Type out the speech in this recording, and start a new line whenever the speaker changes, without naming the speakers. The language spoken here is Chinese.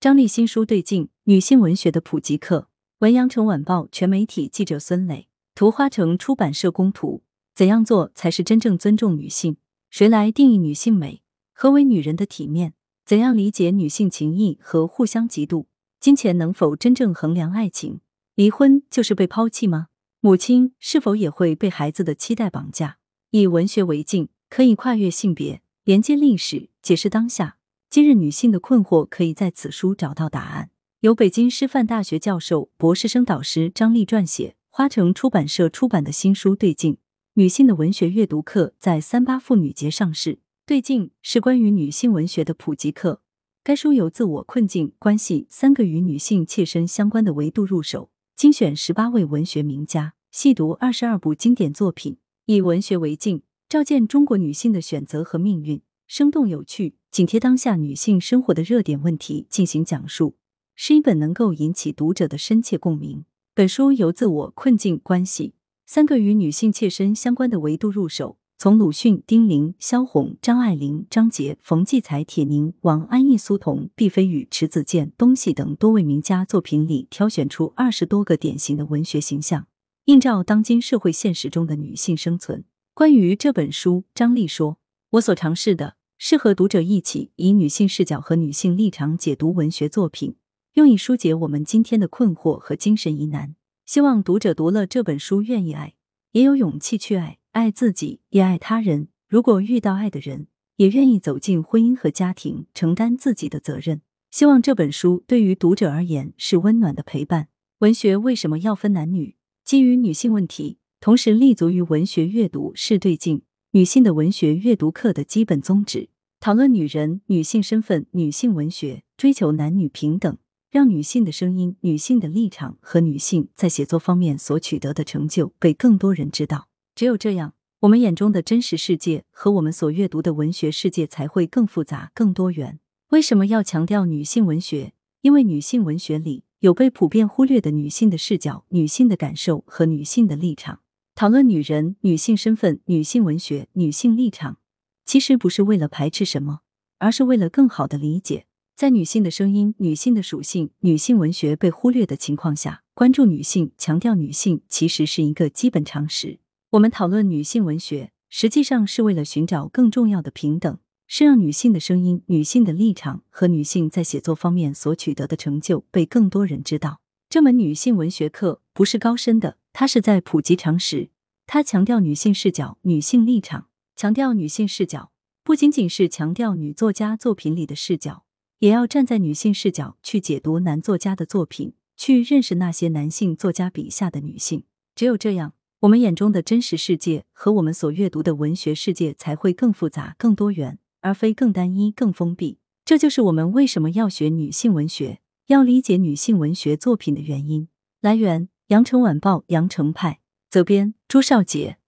张丽新书对镜女性文学的普及课，文阳城晚报全媒体记者孙磊，图花城出版社供图。怎样做才是真正尊重女性？谁来定义女性美？何为女人的体面？怎样理解女性情谊和互相嫉妒？金钱能否真正衡量爱情？离婚就是被抛弃吗？母亲是否也会被孩子的期待绑架？以文学为镜，可以跨越性别，连接历史，解释当下。今日女性的困惑可以在此书找到答案。由北京师范大学教授、博士生导师张丽撰写，花城出版社出版的新书《对镜》，女性的文学阅读课在三八妇女节上市。《对镜》是关于女性文学的普及课。该书由自我困境、关系三个与女性切身相关的维度入手，精选十八位文学名家，细读二十二部经典作品，以文学为镜，照见中国女性的选择和命运，生动有趣。紧贴当下女性生活的热点问题进行讲述，是一本能够引起读者的深切共鸣。本书由自我困境、关系三个与女性切身相关的维度入手，从鲁迅、丁玲、萧红、张爱玲、张杰、冯骥才、铁凝、王安忆、苏童、毕飞宇、迟子建、东戏等多位名家作品里挑选出二十多个典型的文学形象，映照当今社会现实中的女性生存。关于这本书，张丽说：“我所尝试的。”是和读者一起以女性视角和女性立场解读文学作品，用以疏解我们今天的困惑和精神疑难。希望读者读了这本书，愿意爱，也有勇气去爱，爱自己，也爱他人。如果遇到爱的人，也愿意走进婚姻和家庭，承担自己的责任。希望这本书对于读者而言是温暖的陪伴。文学为什么要分男女？基于女性问题，同时立足于文学阅读是对镜。女性的文学阅读课的基本宗旨：讨论女人、女性身份、女性文学，追求男女平等，让女性的声音、女性的立场和女性在写作方面所取得的成就被更多人知道。只有这样，我们眼中的真实世界和我们所阅读的文学世界才会更复杂、更多元。为什么要强调女性文学？因为女性文学里有被普遍忽略的女性的视角、女性的感受和女性的立场。讨论女人、女性身份、女性文学、女性立场，其实不是为了排斥什么，而是为了更好的理解，在女性的声音、女性的属性、女性文学被忽略的情况下，关注女性、强调女性，其实是一个基本常识。我们讨论女性文学，实际上是为了寻找更重要的平等，是让女性的声音、女性的立场和女性在写作方面所取得的成就被更多人知道。这门女性文学课不是高深的。他是在普及常识，他强调女性视角、女性立场，强调女性视角，不仅仅是强调女作家作品里的视角，也要站在女性视角去解读男作家的作品，去认识那些男性作家笔下的女性。只有这样，我们眼中的真实世界和我们所阅读的文学世界才会更复杂、更多元，而非更单一、更封闭。这就是我们为什么要学女性文学、要理解女性文学作品的原因。来源。羊城晚报羊城派责编朱少杰。